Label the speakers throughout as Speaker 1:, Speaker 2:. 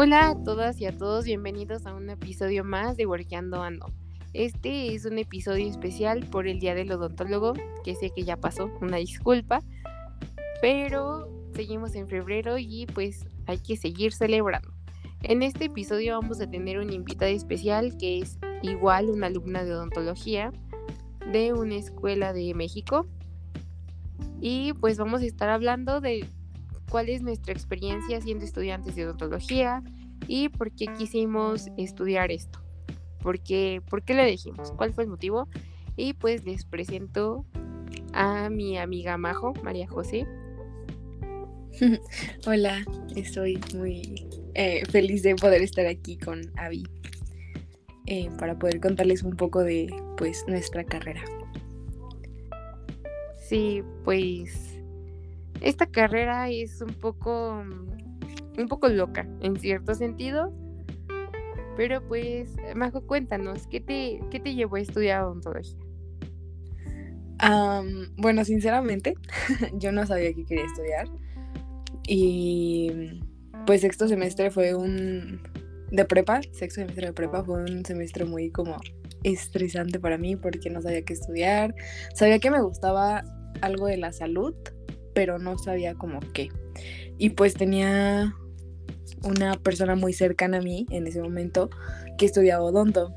Speaker 1: Hola a todas y a todos, bienvenidos a un episodio más de Workeando Ando. Este es un episodio especial por el Día del Odontólogo, que sé que ya pasó, una disculpa, pero seguimos en febrero y pues hay que seguir celebrando. En este episodio vamos a tener una invitada especial que es igual una alumna de odontología de una escuela de México. Y pues vamos a estar hablando de cuál es nuestra experiencia siendo estudiantes de odontología y por qué quisimos estudiar esto. ¿Por qué, ¿Por qué lo elegimos? ¿Cuál fue el motivo? Y pues les presento a mi amiga Majo, María José.
Speaker 2: Hola, estoy muy eh, feliz de poder estar aquí con Avi eh, para poder contarles un poco de pues nuestra carrera.
Speaker 1: Sí, pues esta carrera es un poco, un poco loca en cierto sentido. Pero pues, Majo, cuéntanos, ¿qué te, qué te llevó a estudiar odontología?
Speaker 2: bueno, sinceramente, yo no sabía que quería estudiar. Y pues sexto semestre fue un... de prepa, sexto semestre de prepa fue un semestre muy como estresante para mí porque no sabía qué estudiar. Sabía que me gustaba algo de la salud, pero no sabía como qué. Y pues tenía una persona muy cercana a mí en ese momento que estudiaba odonto.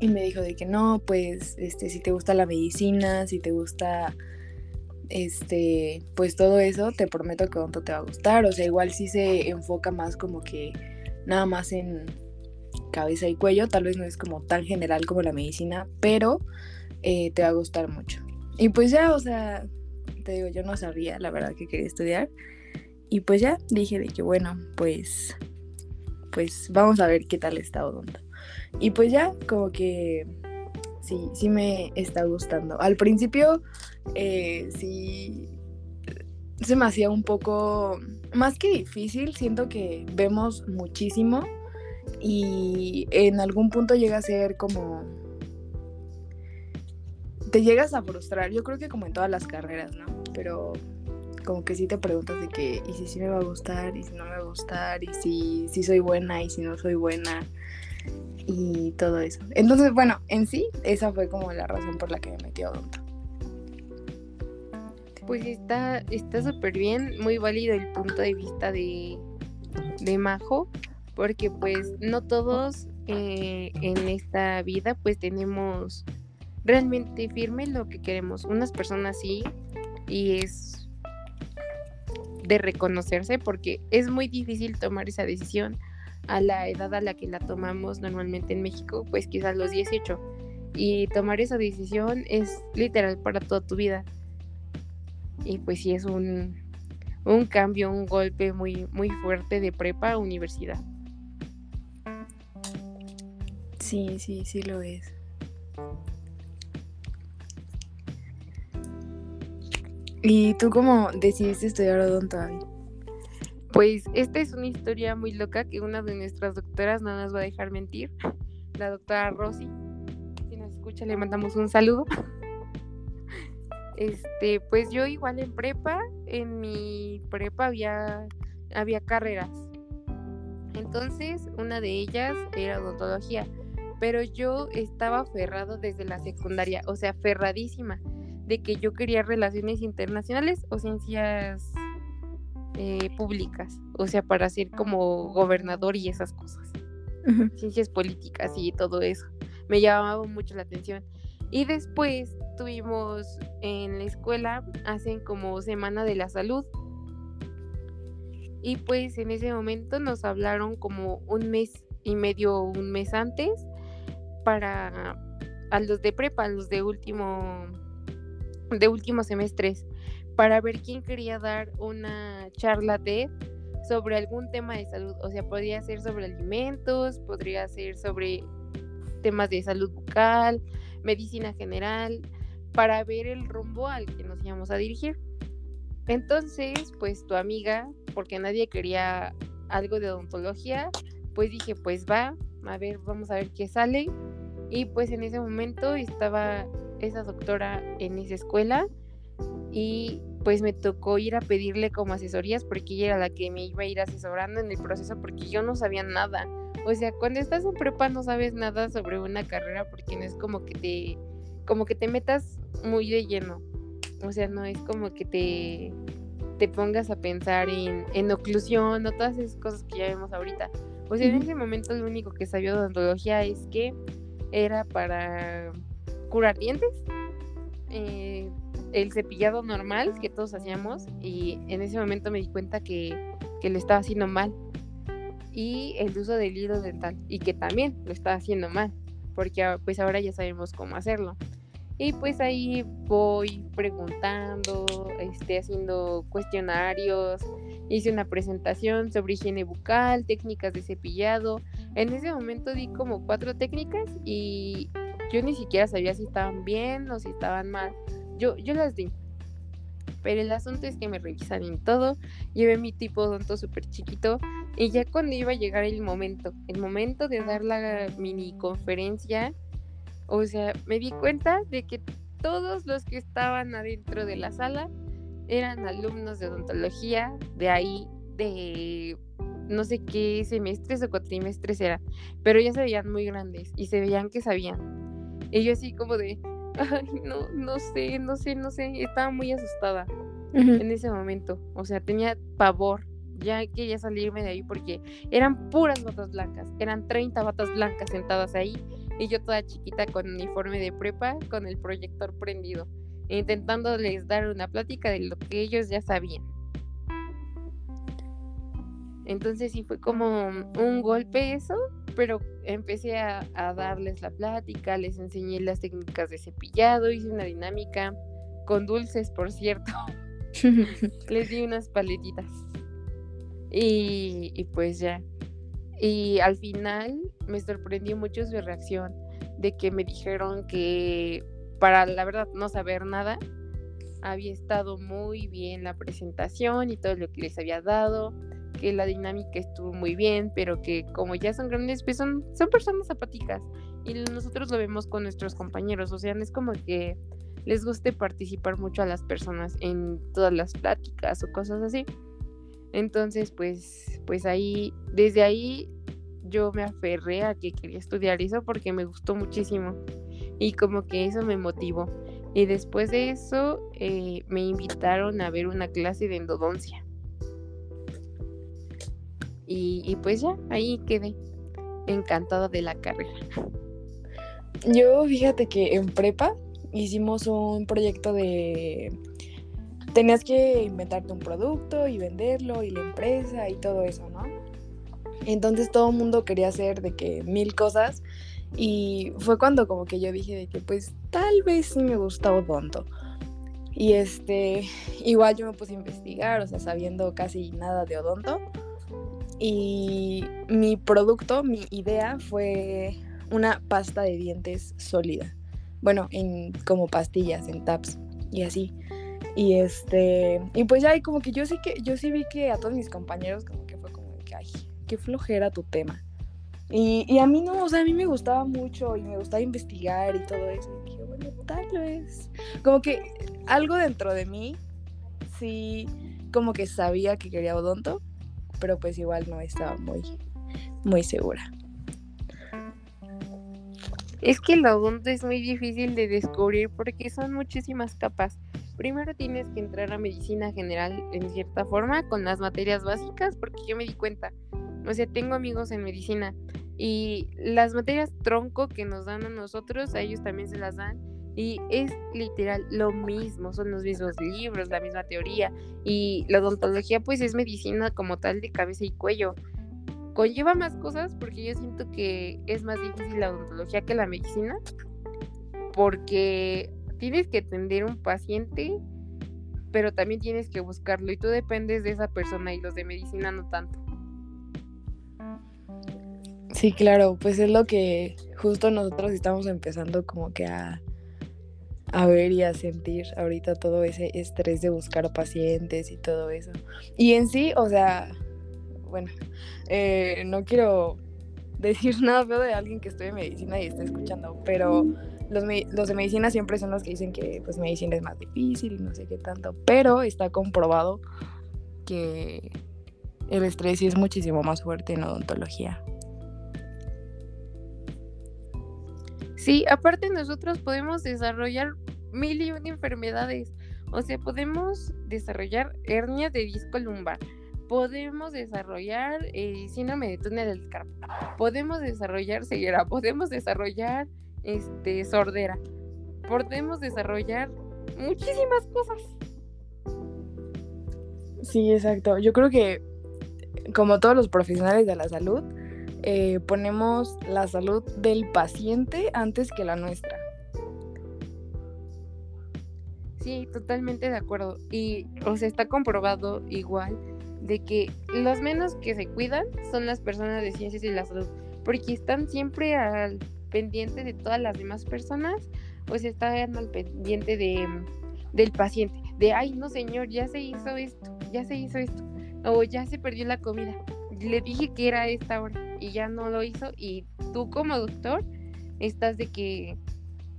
Speaker 2: Y me dijo de que no, pues este si te gusta la medicina, si te gusta este, pues todo eso, te prometo que odonto te va a gustar, o sea, igual sí se enfoca más como que nada más en cabeza y cuello, tal vez no es como tan general como la medicina, pero eh, te va a gustar mucho. Y pues ya, o sea, te digo, yo no sabía la verdad que quería estudiar. Y pues ya dije de que bueno, pues pues vamos a ver qué tal está Odonto. Y pues ya como que sí, sí me está gustando. Al principio eh, sí se me hacía un poco más que difícil, siento que vemos muchísimo y en algún punto llega a ser como te llegas a frustrar, yo creo que como en todas las carreras, ¿no? Pero como que sí te preguntas de que, ¿y si sí me va a gustar? ¿Y si no me va a gustar? ¿Y si, si soy buena? ¿Y si no soy buena? Y todo eso. Entonces, bueno, en sí, esa fue como la razón por la que me metí a Odonto.
Speaker 1: Pues está súper bien, muy válido el punto de vista de, de Majo, porque pues no todos eh, en esta vida pues tenemos realmente firme lo que queremos. Unas personas sí, y es de reconocerse porque es muy difícil tomar esa decisión a la edad a la que la tomamos normalmente en México, pues quizás los 18. Y tomar esa decisión es literal para toda tu vida. Y pues sí es un, un cambio, un golpe muy, muy fuerte de prepa a universidad.
Speaker 2: Sí, sí, sí lo es. ¿Y tú cómo decidiste estudiar odonto?
Speaker 1: Pues esta es una historia muy loca que una de nuestras doctoras no nos va a dejar mentir, la doctora Rosy. Si nos escucha le mandamos un saludo. Este, pues yo igual en prepa, en mi prepa había, había carreras. Entonces, una de ellas era odontología, pero yo estaba aferrado desde la secundaria, o sea, aferradísima de que yo quería relaciones internacionales o ciencias eh, públicas, o sea, para ser como gobernador y esas cosas. Ciencias políticas y todo eso. Me llamaba mucho la atención. Y después tuvimos en la escuela, hacen como Semana de la Salud. Y pues en ese momento nos hablaron como un mes y medio, un mes antes, para a los de prepa, a los de último de últimos semestres para ver quién quería dar una charla de sobre algún tema de salud. O sea, podría ser sobre alimentos, podría ser sobre temas de salud bucal, medicina general, para ver el rumbo al que nos íbamos a dirigir. Entonces, pues tu amiga, porque nadie quería algo de odontología, pues dije, pues va, a ver, vamos a ver qué sale. Y pues en ese momento estaba esa doctora en esa escuela y pues me tocó ir a pedirle como asesorías porque ella era la que me iba a ir asesorando en el proceso porque yo no sabía nada. O sea, cuando estás en prepa no sabes nada sobre una carrera porque no es como que te como que te metas muy de lleno. O sea, no es como que te te pongas a pensar en, en oclusión o todas esas cosas que ya vemos ahorita. O sea, en ese momento lo único que sabía de odontología es que era para curar dientes, eh, el cepillado normal que todos hacíamos y en ese momento me di cuenta que, que lo estaba haciendo mal y el uso del hilo dental y que también lo estaba haciendo mal porque ah, pues ahora ya sabemos cómo hacerlo y pues ahí voy preguntando, este, haciendo cuestionarios, hice una presentación sobre higiene bucal, técnicas de cepillado. En ese momento di como cuatro técnicas y yo ni siquiera sabía si estaban bien o si estaban mal. Yo, yo las di. Pero el asunto es que me revisaron todo. Llevé mi tipo odonto súper chiquito. Y ya cuando iba a llegar el momento, el momento de dar la mini conferencia, o sea, me di cuenta de que todos los que estaban adentro de la sala eran alumnos de odontología, de ahí, de no sé qué semestres o cuatrimestres eran, pero ya se veían muy grandes y se veían que sabían. Y yo así como de, ay, no, no sé, no sé, no sé, estaba muy asustada en ese momento, o sea, tenía pavor, ya quería salirme de ahí porque eran puras batas blancas, eran 30 batas blancas sentadas ahí y yo toda chiquita con uniforme de prepa, con el proyector prendido, intentándoles dar una plática de lo que ellos ya sabían. Entonces sí fue como un golpe eso, pero empecé a, darles la plática, les enseñé las técnicas de cepillado, hice una dinámica con dulces, por cierto. les di unas paletitas. Y, y pues ya. Y al final me sorprendió mucho su reacción de que me dijeron que para la verdad no saber nada, había estado muy bien la presentación y todo lo que les había dado, que la dinámica estuvo muy bien, pero que como ya son grandes, pues son, son personas apáticas y nosotros lo vemos con nuestros compañeros, o sea, es como que les guste participar mucho a las personas en todas las pláticas o cosas así. Entonces, pues, pues ahí, desde ahí yo me aferré a que quería estudiar eso porque me gustó muchísimo y como que eso me motivó. Y después de eso eh, me invitaron a ver una clase de endodoncia. Y, pues ya, ahí quedé encantada de la carrera.
Speaker 2: Yo fíjate que en prepa hicimos un proyecto de... Tenías que inventarte un producto y venderlo y la empresa y todo eso, ¿no? Entonces todo el mundo quería hacer de que mil cosas y fue cuando como que yo dije de que pues tal vez sí me gusta odonto. Y este, igual yo me puse a investigar, o sea, sabiendo casi nada de odonto. Y mi producto, mi idea fue una pasta de dientes sólida. Bueno, en como pastillas, en taps y así. Y este, y pues ya y como que yo sí que yo sí vi que a todos mis compañeros como que fue como que ay, qué flojera tu tema. Y, a mí no, o sea, a mí me gustaba mucho y me gustaba investigar y todo eso. Y dije, bueno, tal vez. Como que algo dentro de mí, sí, como que sabía que quería odonto, pero pues igual no estaba muy, muy segura.
Speaker 1: Es que el odonto es muy difícil de descubrir porque son muchísimas capas. Primero tienes que entrar a medicina general en cierta forma con las materias básicas porque yo me di cuenta o sea, tengo amigos en medicina y las materias tronco que nos dan a nosotros, a ellos también se las dan. Y es literal lo mismo, son los mismos libros, la misma teoría. Y la odontología pues es medicina como tal de cabeza y cuello. Conlleva más cosas porque yo siento que es más difícil la odontología que la medicina. Porque tienes que atender un paciente, pero también tienes que buscarlo y tú dependes de esa persona y los de medicina no tanto.
Speaker 2: Sí, claro, pues es lo que justo nosotros estamos empezando como que a, a ver y a sentir ahorita todo ese estrés de buscar pacientes y todo eso. Y en sí, o sea, bueno, eh, no quiero decir nada feo de alguien que estudia medicina y está escuchando, pero los, los, de medicina siempre son los que dicen que pues medicina es más difícil y no sé qué tanto, pero está comprobado que el estrés sí es muchísimo más fuerte en odontología.
Speaker 1: Sí, aparte nosotros podemos desarrollar mil y una enfermedades. O sea, podemos desarrollar hernia de disco lumbar, podemos desarrollar eh, síndrome de túnel del carpo, podemos desarrollar ceguera, podemos desarrollar este, sordera, podemos desarrollar muchísimas cosas.
Speaker 2: Sí, exacto. Yo creo que como todos los profesionales de la salud, eh, ponemos la salud del paciente antes que la nuestra.
Speaker 1: Sí, totalmente de acuerdo. Y, o sea, está comprobado igual de que los menos que se cuidan son las personas de ciencias y la salud, porque están siempre al pendiente de todas las demás personas, pues están al pendiente de, del paciente, de, ay, no señor, ya se hizo esto, ya se hizo esto, o ya se perdió la comida, le dije que era esta hora y ya no lo hizo, y tú como doctor estás de que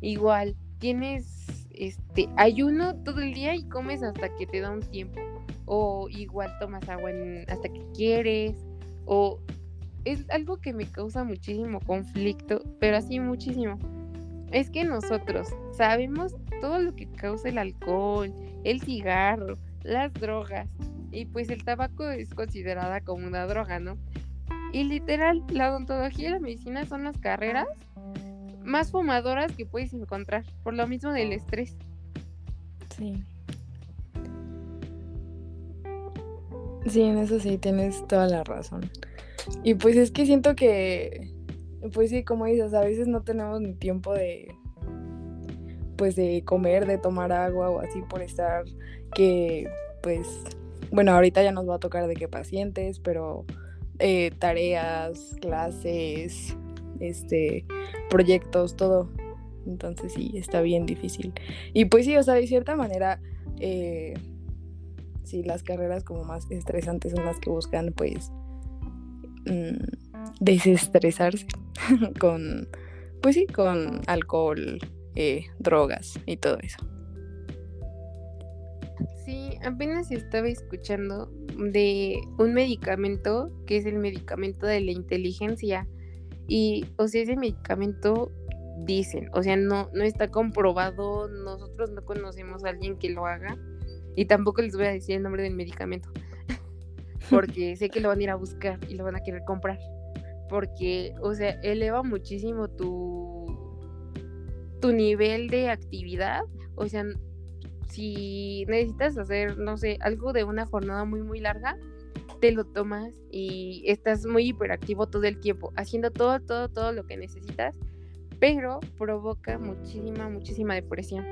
Speaker 1: igual tienes este ayuno todo el día y comes hasta que te da un tiempo o igual tomas agua hasta que quieres, o es algo que me causa muchísimo conflicto, pero así muchísimo. Es que nosotros sabemos todo lo que causa el alcohol, el cigarro, las drogas, y pues el tabaco es considerada como una droga, ¿no? Y literal, la odontología y la medicina son las carreras más fumadoras que puedes encontrar, por lo mismo del estrés.
Speaker 2: Sí. Sí, en eso sí tienes toda la razón. Y pues es que siento que, pues sí, como dices, a veces no tenemos ni tiempo de, pues de comer, de tomar agua o así por estar que, pues, bueno, ahorita ya nos va a tocar de qué pacientes, pero eh, tareas, clases, este, proyectos, todo. Entonces sí, está bien difícil. Y pues sí, o sea, de cierta manera, eh, sí, las carreras como más estresantes son las que buscan pues mm, desestresarse con, pues sí, con alcohol, eh, drogas y todo eso.
Speaker 1: Sí, apenas estaba escuchando de un medicamento que es el medicamento de la inteligencia. Y, o sea, ese medicamento dicen, o sea, no, no está comprobado, nosotros no conocemos a alguien que lo haga, y tampoco les voy a decir el nombre del medicamento. Porque sé que lo van a ir a buscar y lo van a querer comprar. Porque, o sea, eleva muchísimo tu, tu nivel de actividad. O sea, si necesitas hacer, no sé, algo de una jornada muy, muy larga, te lo tomas y estás muy hiperactivo todo el tiempo, haciendo todo, todo, todo lo que necesitas, pero provoca muchísima, muchísima depresión.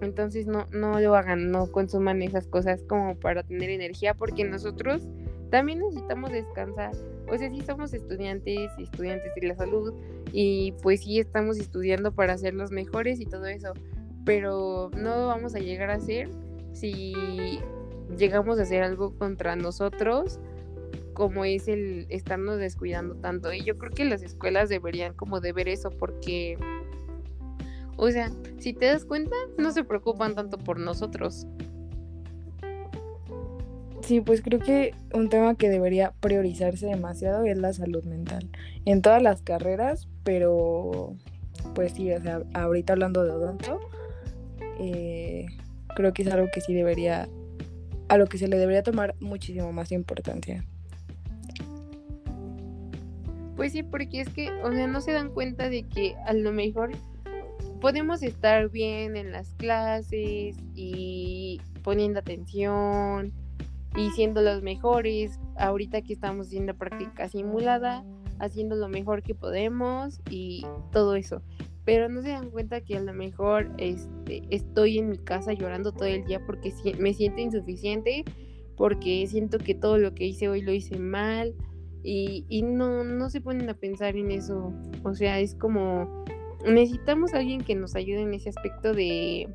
Speaker 1: Entonces no, no lo hagan, no consuman esas cosas como para tener energía, porque nosotros también necesitamos descansar. O sea, sí somos estudiantes y estudiantes de la salud y pues sí estamos estudiando para ser los mejores y todo eso, pero no lo vamos a llegar a ser si llegamos a hacer algo contra nosotros como es el estarnos descuidando tanto. Y yo creo que las escuelas deberían como de ver eso porque o sea, si te das cuenta, no se preocupan tanto por nosotros.
Speaker 2: Sí, pues creo que un tema que debería priorizarse demasiado es la salud mental. En todas las carreras, pero pues sí, o sea, ahorita hablando de odonto, eh, creo que es algo que sí debería, a lo que se le debería tomar muchísimo más importancia.
Speaker 1: Pues sí, porque es que, o sea, no se dan cuenta de que a lo mejor podemos estar bien en las clases y poniendo atención y siendo los mejores. Ahorita que estamos haciendo práctica simulada, haciendo lo mejor que podemos y todo eso. Pero no se dan cuenta que a lo mejor este, estoy en mi casa llorando todo el día porque me siento insuficiente, porque siento que todo lo que hice hoy lo hice mal y, y no, no se ponen a pensar en eso. O sea, es como necesitamos a alguien que nos ayude en ese aspecto de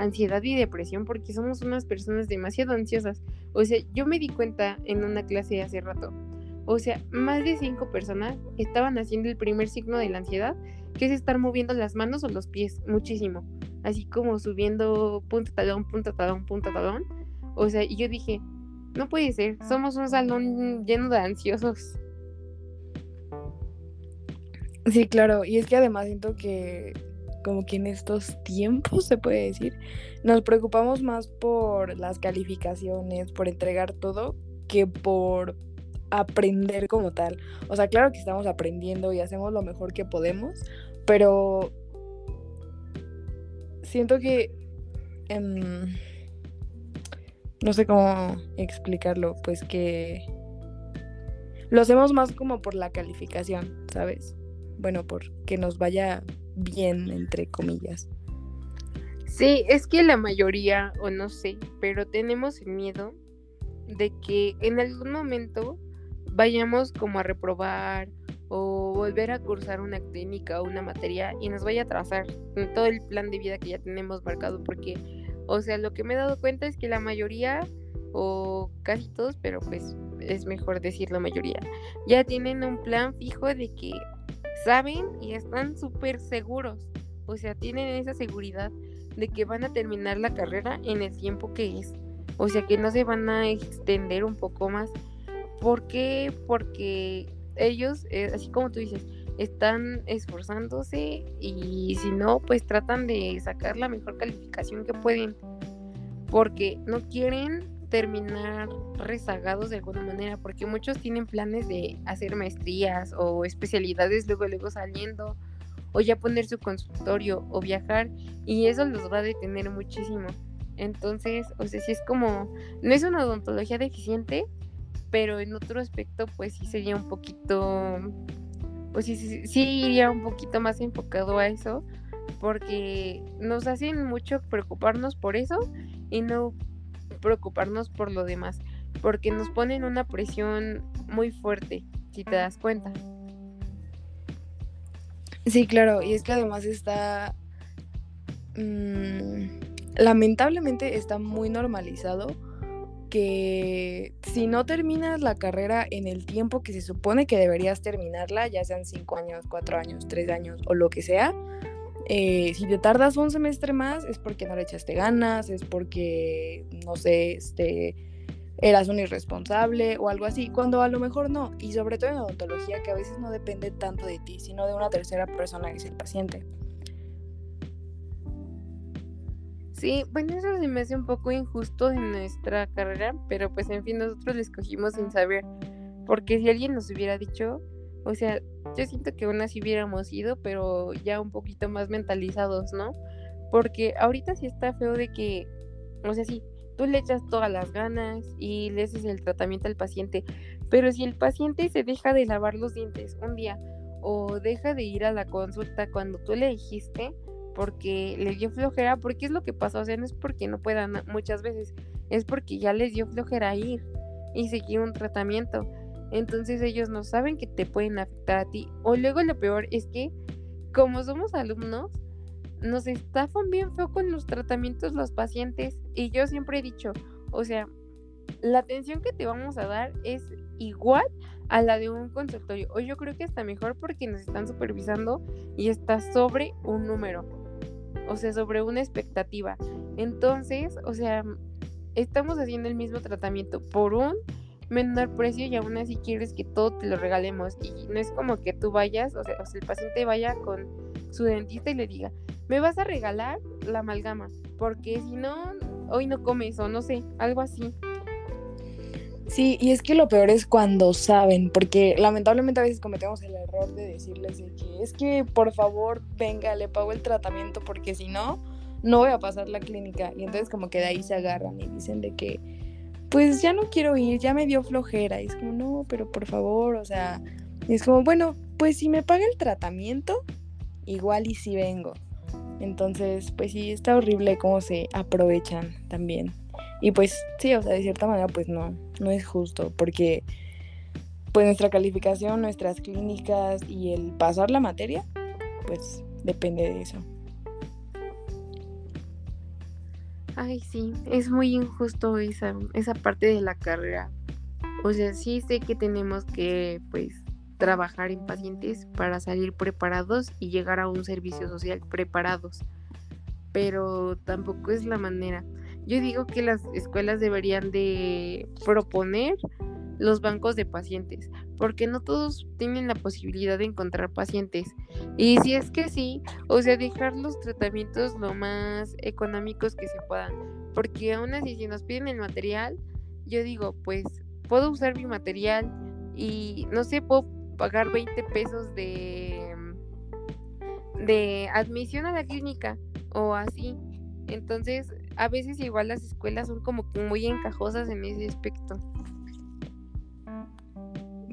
Speaker 1: ansiedad y depresión porque somos unas personas demasiado ansiosas. O sea, yo me di cuenta en una clase hace rato. O sea, más de cinco personas estaban haciendo el primer signo de la ansiedad, que es estar moviendo las manos o los pies muchísimo. Así como subiendo punta talón, punta talón, punta talón. O sea, y yo dije, no puede ser, somos un salón lleno de ansiosos.
Speaker 2: Sí, claro, y es que además siento que como que en estos tiempos se puede decir, nos preocupamos más por las calificaciones, por entregar todo, que por aprender como tal. O sea, claro que estamos aprendiendo y hacemos lo mejor que podemos, pero siento que... Em, no sé cómo explicarlo, pues que lo hacemos más como por la calificación, ¿sabes? Bueno, por que nos vaya bien, entre comillas.
Speaker 1: Sí, es que la mayoría, o no sé, pero tenemos el miedo de que en algún momento vayamos como a reprobar o volver a cursar una técnica o una materia y nos vaya a trazar todo el plan de vida que ya tenemos marcado porque o sea lo que me he dado cuenta es que la mayoría o casi todos pero pues es mejor decir la mayoría ya tienen un plan fijo de que saben y están súper seguros. O sea, tienen esa seguridad de que van a terminar la carrera en el tiempo que es. O sea, que no se van a extender un poco más. ¿Por qué? Porque ellos, eh, así como tú dices, están esforzándose y si no, pues tratan de sacar la mejor calificación que pueden. Porque no quieren terminar rezagados de alguna manera, porque muchos tienen planes de hacer maestrías o especialidades luego luego saliendo, o ya poner su consultorio o viajar, y eso los va a detener muchísimo. Entonces, o sea, si es como, no es una odontología deficiente, pero en otro aspecto, pues sí sería un poquito, pues sí, sí, sí iría un poquito más enfocado a eso, porque nos hacen mucho preocuparnos por eso y no preocuparnos por lo demás, porque nos ponen una presión muy fuerte, si te das cuenta.
Speaker 2: Sí, claro, y es que además está... Mm, lamentablemente está muy normalizado que si no terminas la carrera en el tiempo que se supone que deberías terminarla, ya sean cinco años, cuatro años, tres años o lo que sea, eh, si te tardas un semestre más es porque no le echaste ganas, es porque, no sé, este, eras un irresponsable o algo así, cuando a lo mejor no. Y sobre todo en odontología, que a veces no depende tanto de ti, sino de una tercera persona que es el paciente.
Speaker 1: Sí, bueno, eso se me hace un poco injusto en nuestra carrera, pero pues en fin, nosotros lo escogimos sin saber, porque si alguien nos hubiera dicho, o sea, yo siento que aún así hubiéramos ido, pero ya un poquito más mentalizados, ¿no? Porque ahorita sí está feo de que, o sea, sí, tú le echas todas las ganas y le haces el tratamiento al paciente, pero si el paciente se deja de lavar los dientes un día o deja de ir a la consulta cuando tú le dijiste porque le dio flojera, porque es lo que pasa, o sea, no es porque no puedan muchas veces, es porque ya les dio flojera ir y seguir un tratamiento. Entonces ellos no saben que te pueden afectar a ti. O luego lo peor es que como somos alumnos, nos estafan bien feo con los tratamientos los pacientes. Y yo siempre he dicho, o sea, la atención que te vamos a dar es igual a la de un consultorio. O yo creo que está mejor porque nos están supervisando y está sobre un número. O sea, sobre una expectativa. Entonces, o sea, estamos haciendo el mismo tratamiento por un menor precio y aún así quieres que todo te lo regalemos. Y no es como que tú vayas, o sea, el paciente vaya con su dentista y le diga, me vas a regalar la amalgama, porque si no, hoy no comes o no sé, algo así.
Speaker 2: Sí, y es que lo peor es cuando saben, porque lamentablemente a veces cometemos el error de decirles que es que por favor venga, le pago el tratamiento porque si no, no voy a pasar la clínica. Y entonces como que de ahí se agarran y dicen de que pues ya no quiero ir, ya me dio flojera. Y es como, no, pero por favor, o sea, es como, bueno, pues si me paga el tratamiento, igual y si vengo. Entonces, pues sí, está horrible cómo se aprovechan también. Y pues sí, o sea, de cierta manera, pues no, no es justo, porque pues nuestra calificación, nuestras clínicas y el pasar la materia, pues depende de eso.
Speaker 1: Ay, sí, es muy injusto esa, esa parte de la carrera. O sea, sí sé que tenemos que, pues, trabajar en pacientes para salir preparados y llegar a un servicio social preparados. Pero tampoco es la manera. Yo digo que las escuelas deberían de proponer los bancos de pacientes, porque no todos tienen la posibilidad de encontrar pacientes. Y si es que sí, o sea, dejar los tratamientos lo más económicos que se puedan, porque aún así si nos piden el material, yo digo, pues puedo usar mi material y no sé, puedo pagar 20 pesos de de admisión a la clínica o así. Entonces, a veces igual las escuelas son como muy encajosas en ese aspecto.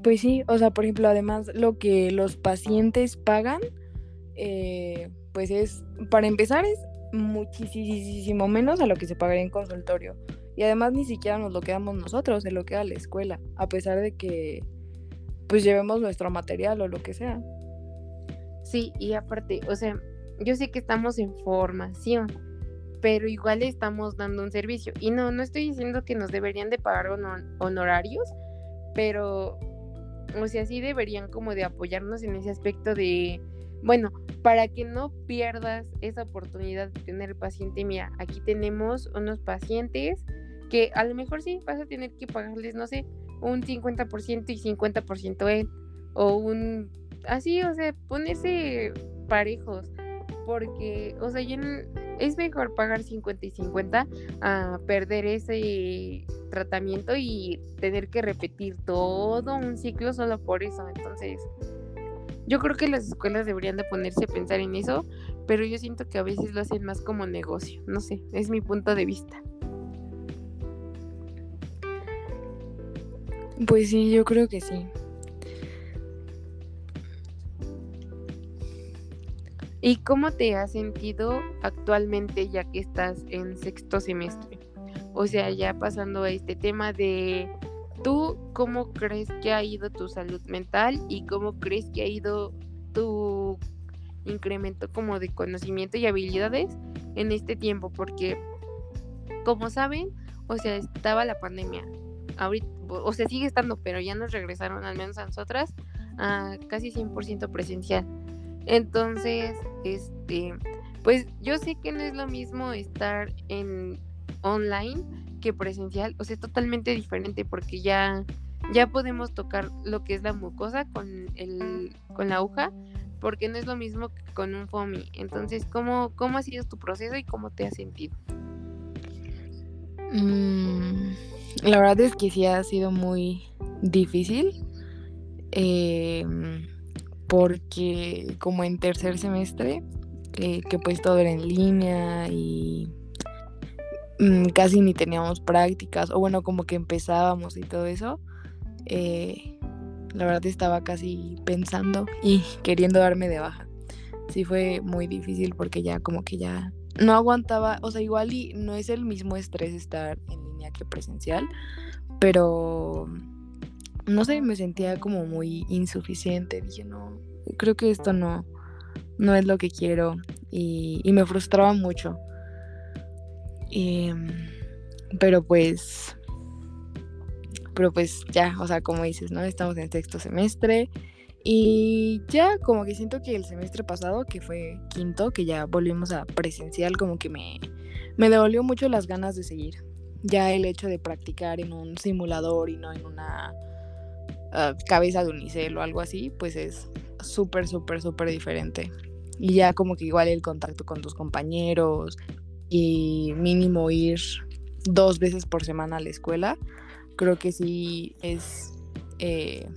Speaker 2: Pues sí, o sea, por ejemplo, además lo que los pacientes pagan, eh, pues es, para empezar, es muchísimo menos a lo que se pagaría en consultorio. Y además ni siquiera nos lo quedamos nosotros, se lo queda la escuela, a pesar de que pues llevemos nuestro material o lo que sea.
Speaker 1: Sí, y aparte, o sea, yo sé que estamos en formación, pero igual estamos dando un servicio. Y no, no estoy diciendo que nos deberían de pagar honorarios, pero o sea, sí deberían como de apoyarnos en ese aspecto de, bueno, para que no pierdas esa oportunidad de tener el paciente, mira, aquí tenemos unos pacientes que a lo mejor sí vas a tener que pagarles, no sé, un 50% y 50% él, o un, así, o sea, ponerse parejos, porque, o sea, es mejor pagar 50 y 50 a perder ese tratamiento y tener que repetir todo un ciclo solo por eso. Entonces, yo creo que las escuelas deberían de ponerse a pensar en eso, pero yo siento que a veces lo hacen más como negocio. No sé, es mi punto de vista.
Speaker 2: Pues sí, yo creo que sí.
Speaker 1: ¿Y cómo te has sentido actualmente ya que estás en sexto semestre? O sea, ya pasando a este tema de tú, ¿cómo crees que ha ido tu salud mental y cómo crees que ha ido tu incremento como de conocimiento y habilidades en este tiempo? Porque, como saben, o sea, estaba la pandemia. Ahorita, o sea, sigue estando, pero ya nos regresaron, al menos a nosotras, a casi 100% presencial. Entonces, este, pues yo sé que no es lo mismo estar en online que presencial, o sea, totalmente diferente porque ya ya podemos tocar lo que es la mucosa con el con la aguja, porque no es lo mismo que con un FOMI. Entonces, ¿cómo, cómo ha sido tu proceso y cómo te has sentido?
Speaker 2: Mm, la verdad es que sí ha sido muy difícil. Eh, porque como en tercer semestre, eh, que pues todo era en línea y mm, casi ni teníamos prácticas, o bueno, como que empezábamos y todo eso, eh, la verdad estaba casi pensando y queriendo darme de baja. Sí fue muy difícil porque ya como que ya no aguantaba, o sea, igual y no es el mismo estrés estar en línea que presencial, pero no sé, me sentía como muy insuficiente. Dije, no, creo que esto no, no es lo que quiero. Y, me frustraba mucho. Em, pero pues, pero pues ya, o sea, como dices, ¿no? Estamos en sexto semestre. Y ya como que siento que el semestre pasado, que fue quinto, que ya volvimos a presencial, como que me, me devolvió mucho las ganas de seguir. Ya el hecho de practicar en un simulador y no en una Ah, cabeza de unicel o algo así, pues es súper, súper, súper diferente. Y ya como que igual el contacto con tus compañeros y mínimo ir dos veces por semana a la escuela, creo que sí es... Eh,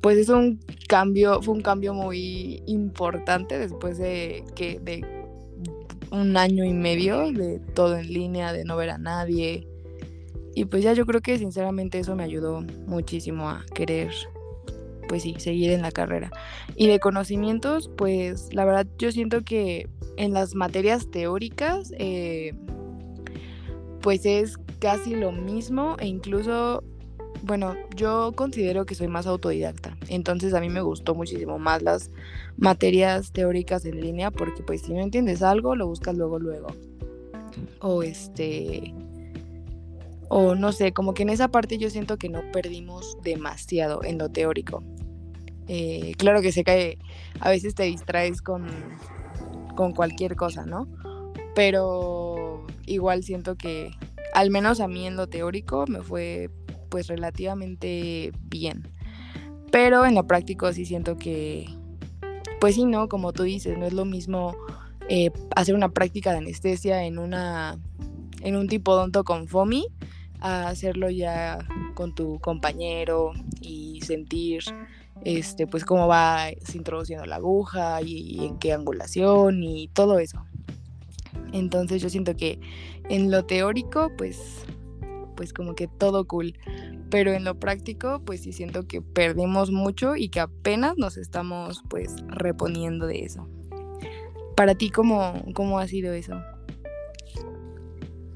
Speaker 2: pues es un cambio, fue un cambio muy importante después de que de un año y medio de todo en línea, de no ver a nadie, y pues ya yo creo que sinceramente eso me ayudó muchísimo a querer, pues sí, seguir en la carrera. Y de conocimientos, pues la verdad yo siento que en las materias teóricas, eh, pues es casi lo mismo e incluso bueno, yo considero que soy más autodidacta, entonces a mí me gustó muchísimo más las materias teóricas en línea porque pues si no entiendes algo lo buscas luego luego. O este o no sé, como que en esa parte yo siento que no perdimos demasiado en lo teórico. Eh, claro que sé que a veces te distraes con, con cualquier cosa, ¿no? Pero igual siento que al menos a mí en lo teórico me fue pues relativamente bien. Pero en lo práctico sí siento que, pues sí, ¿no? Como tú dices, no es lo mismo eh, hacer una práctica de anestesia en una en un tipo donto con FOMI a hacerlo ya con tu compañero y sentir este pues cómo va introduciendo la aguja y, en qué angulación y todo eso. Entonces yo siento que en lo teórico pues pues como que todo cool, pero en lo práctico pues sí siento que perdimos mucho y que apenas nos estamos pues reponiendo de eso. Para ti cómo cómo ha sido eso?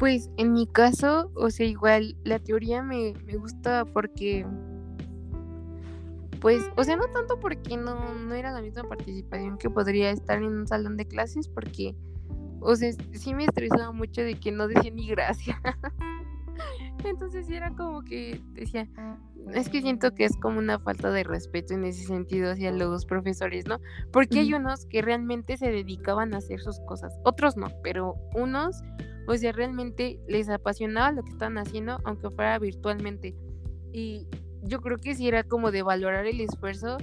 Speaker 1: Pues en mi caso, o sea, igual la teoría me, gusta porque, pues, o sea, no tanto porque no, no era la misma participación que podría estar en un salón de clases, porque, o sea, sí me estresaba mucho de que no decía ni gracia. Entonces era como que decía, es que siento que es como una falta de respeto en ese sentido hacia los profesores, ¿no? Porque hay unos que realmente se dedicaban a hacer sus cosas, otros no, pero unos o sea, realmente les apasionaba lo que estaban haciendo, aunque fuera virtualmente. Y yo creo que sí era como de valorar el esfuerzo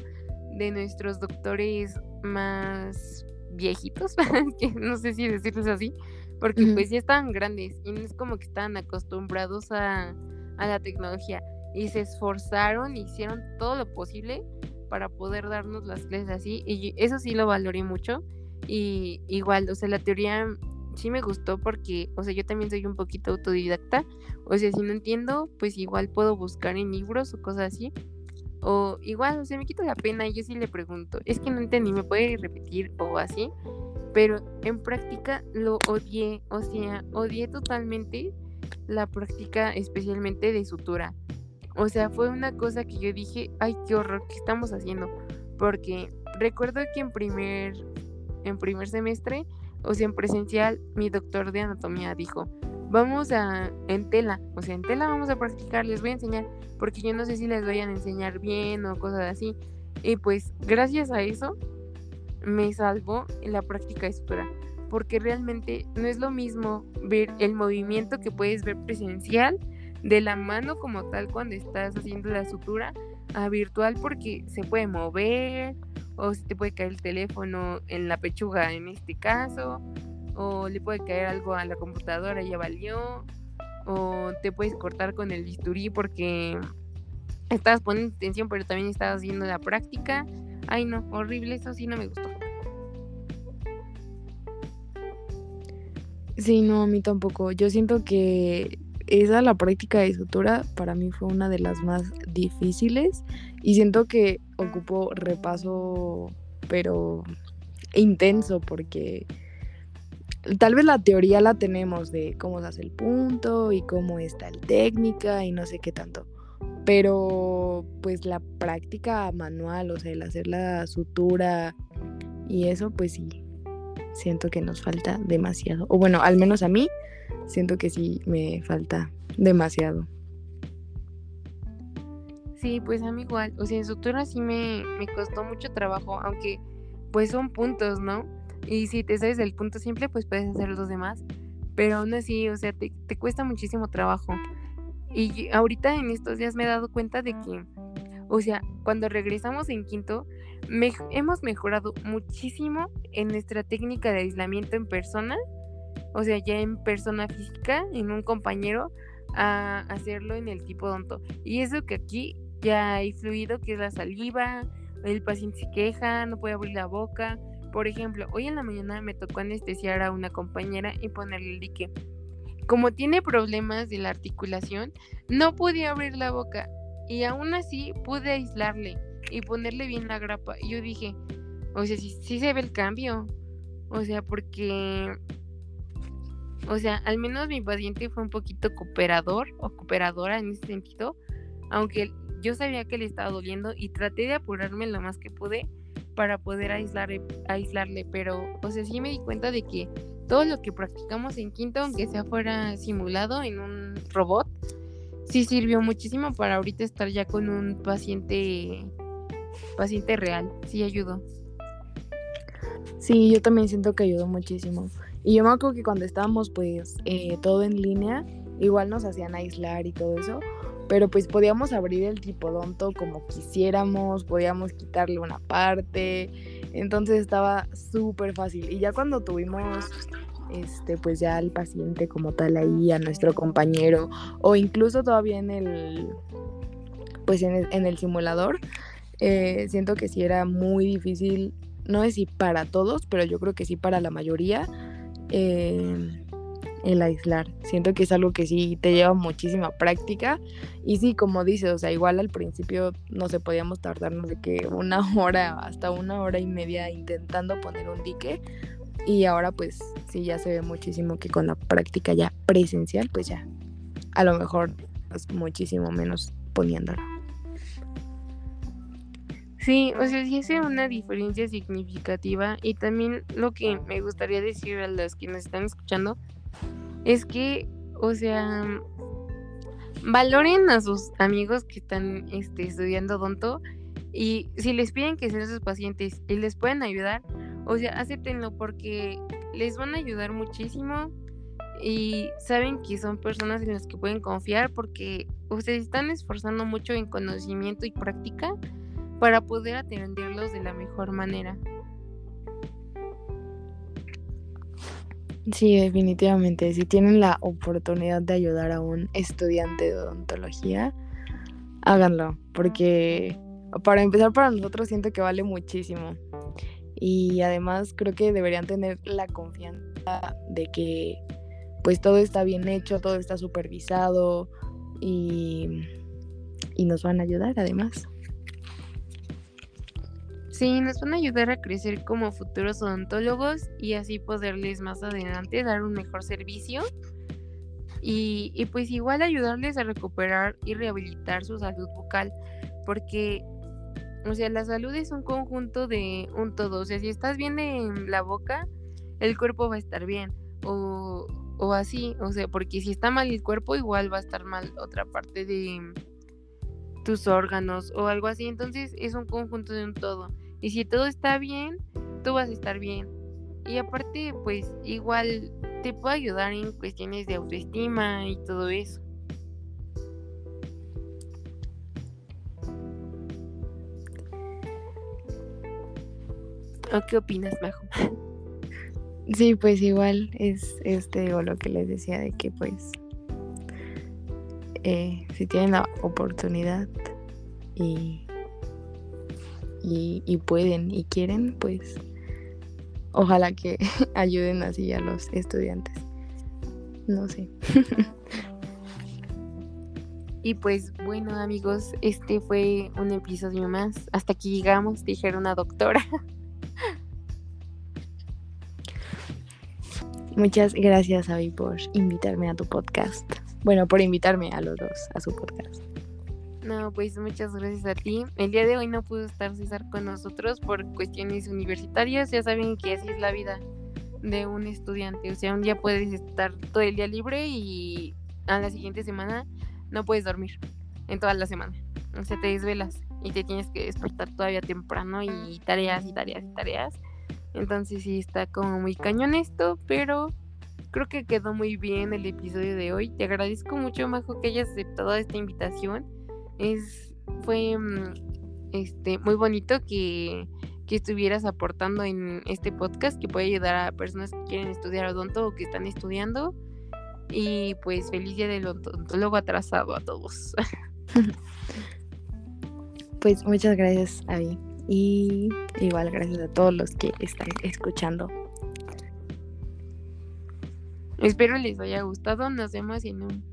Speaker 1: de nuestros doctores más viejitos, que no sé si decirles así, porque pues ya estaban grandes y no es como que estaban acostumbrados a, a la tecnología y se esforzaron, hicieron todo lo posible para poder darnos las clases así y eso sí lo valoré mucho y igual, o sea, la teoría sí me gustó porque, o sea, yo también soy un poquito autodidacta. O sea, si no entiendo, pues igual puedo buscar en libros o cosas así. O igual, o sea, me quito la pena y yo sí le pregunto, es que no entendí, ¿me puede repetir o así? Pero en práctica lo odié, o sea, odié totalmente la práctica especialmente de sutura. O sea, fue una cosa que yo dije, ay, qué horror, ¿qué estamos haciendo? Porque recuerdo que en primer, en primer semestre o sea, en presencial, mi doctor de anatomía dijo, vamos a, en tela, o sea, en tela vamos a practicar, les voy a enseñar, porque yo no sé si les vayan a enseñar bien o cosas así. Y pues gracias a eso me salvó la práctica de sutura, porque realmente no es lo mismo ver el movimiento que puedes ver presencial de la mano como tal cuando estás haciendo la sutura a virtual porque se puede mover o si te puede caer el teléfono en la pechuga en este caso, o le puede caer algo a la computadora, ya valió, o te puedes cortar con el bisturí porque estabas poniendo atención pero también estabas haciendo la práctica. Ay no, horrible, eso sí no me gustó.
Speaker 2: Sí, no, a mí tampoco. Yo siento que esa, la práctica de sutura, para mí fue una de las más difíciles y siento que ocupó repaso, pero intenso, porque tal vez la teoría la tenemos de cómo se hace el punto y cómo está la técnica y no sé qué tanto. Pero pues la práctica manual, o sea, el hacer la sutura y eso, pues sí, siento que nos falta demasiado. O bueno, al menos a mí, siento que sí me falta demasiado.
Speaker 1: Sí, pues a mí igual. O sea, en sutura sí me, me costó mucho trabajo, aunque pues son puntos, ¿no? Y si te sabes el punto simple, pues puedes hacer los demás. Pero aún así, o sea, te, te cuesta muchísimo trabajo. Y ahorita en estos días me he dado cuenta de que, o sea, cuando regresamos en quinto, me, hemos mejorado muchísimo en nuestra técnica de aislamiento en persona, o sea, ya en persona física, en un compañero, a hacerlo en el tipo donto. Y eso que aquí ya hay fluido que es la saliva, el paciente se queja, no puede abrir la boca. Por ejemplo, hoy en la mañana me tocó anestesiar a una compañera y ponerle el dique. Como tiene problemas de la articulación, no podía abrir la boca y aún así pude aislarle y ponerle bien la grapa. Y yo dije, o sea, sí, sí se ve el cambio. O sea, porque, o sea, al menos mi paciente fue un poquito cooperador o cooperadora en ese sentido aunque yo sabía que le estaba doliendo y traté de apurarme lo más que pude para poder aislar, aislarle, pero o sea, sí me di cuenta de que todo lo que practicamos en quinto, aunque sea fuera simulado en un robot, sí sirvió muchísimo para ahorita estar ya con un paciente paciente real, sí ayudó.
Speaker 2: Sí, yo también siento que ayudó muchísimo. Y yo me acuerdo que cuando estábamos pues eh, todo en línea, igual nos hacían aislar y todo eso, pero pues podíamos abrir el tipodonto como quisiéramos, podíamos quitarle una parte, entonces estaba súper fácil. Y ya cuando tuvimos este pues ya al paciente como tal ahí, a nuestro compañero, o incluso todavía en el pues en el, simulador, eh, siento que sí era muy difícil, no sé si para todos, pero yo creo que sí para la mayoría, eh, el aislar. Siento que es algo que sí te lleva muchísima práctica. Y sí, como dices, o sea, igual al principio no se podíamos tardarnos de que una hora, hasta una hora y media intentando poner un dique. Y ahora pues sí ya se ve muchísimo que con la práctica ya presencial, pues ya a lo mejor es muchísimo menos poniéndolo.
Speaker 1: Sí, o sea, sí hace una diferencia significativa y también lo que me gustaría decir a los que nos están escuchando es que, o sea, valoren a sus amigos que están este, estudiando donto y si les piden que sean sus pacientes y les pueden ayudar, o sea, acéptenlo porque les van a ayudar muchísimo y saben que son personas en las que pueden confiar porque ustedes están esforzando mucho en conocimiento y práctica para poder atenderlos de la mejor manera.
Speaker 2: Sí, definitivamente. Si tienen la oportunidad de ayudar a un estudiante de odontología, háganlo, porque para empezar para nosotros siento que vale muchísimo. Y además creo que deberían tener la confianza de que pues todo está bien hecho, todo está supervisado y, y nos van a ayudar además.
Speaker 1: Sí, nos van a ayudar a crecer como futuros odontólogos y así poderles más adelante dar un mejor servicio. Y, pues igual ayudarles a recuperar y rehabilitar su salud bucal porque o sea la salud es un conjunto de un todo. O sea si estás bien en la boca el cuerpo va a estar bien o, o así o sea porque si está mal el cuerpo igual va a estar mal otra parte de tus órganos o algo así. Entonces es un conjunto de un todo y si todo está bien, tú vas a estar bien. Y aparte, pues igual te puede ayudar en cuestiones de autoestima y todo eso. ¿O qué opinas, Majo?
Speaker 2: Sí, pues igual es este o lo que les decía de que pues eh, si tienen la oportunidad y y, pueden y quieren, pues ojalá que ayuden así a los estudiantes. No sé.
Speaker 1: Y pues bueno amigos, este fue un episodio más. Hasta aquí llegamos, dijeron una doctora.
Speaker 2: Muchas gracias Avi por invitarme a tu podcast. Bueno, por invitarme a los dos a su podcast.
Speaker 1: No, pues muchas gracias a ti. El día de hoy no pudo estar César con nosotros por cuestiones universitarias. Ya saben que así es la vida de un estudiante. O sea, un día puedes estar todo el día libre y a la siguiente semana no puedes dormir en toda la semana. O sea, te desvelas y te tienes que despertar todavía temprano y tareas y tareas y tareas. Entonces sí está como muy cañón esto, pero creo que quedó muy bien el episodio de hoy. Te agradezco mucho, Majo, que hayas aceptado esta invitación es fue mm, este muy bonito que, que estuvieras aportando en este podcast que puede ayudar a personas que quieren estudiar odonto o que están estudiando. Y pues feliz día del odontólogo atrasado a todos.
Speaker 2: pues muchas gracias, Avi. Y igual gracias a todos los que están escuchando.
Speaker 1: Espero les haya gustado. Nos vemos en un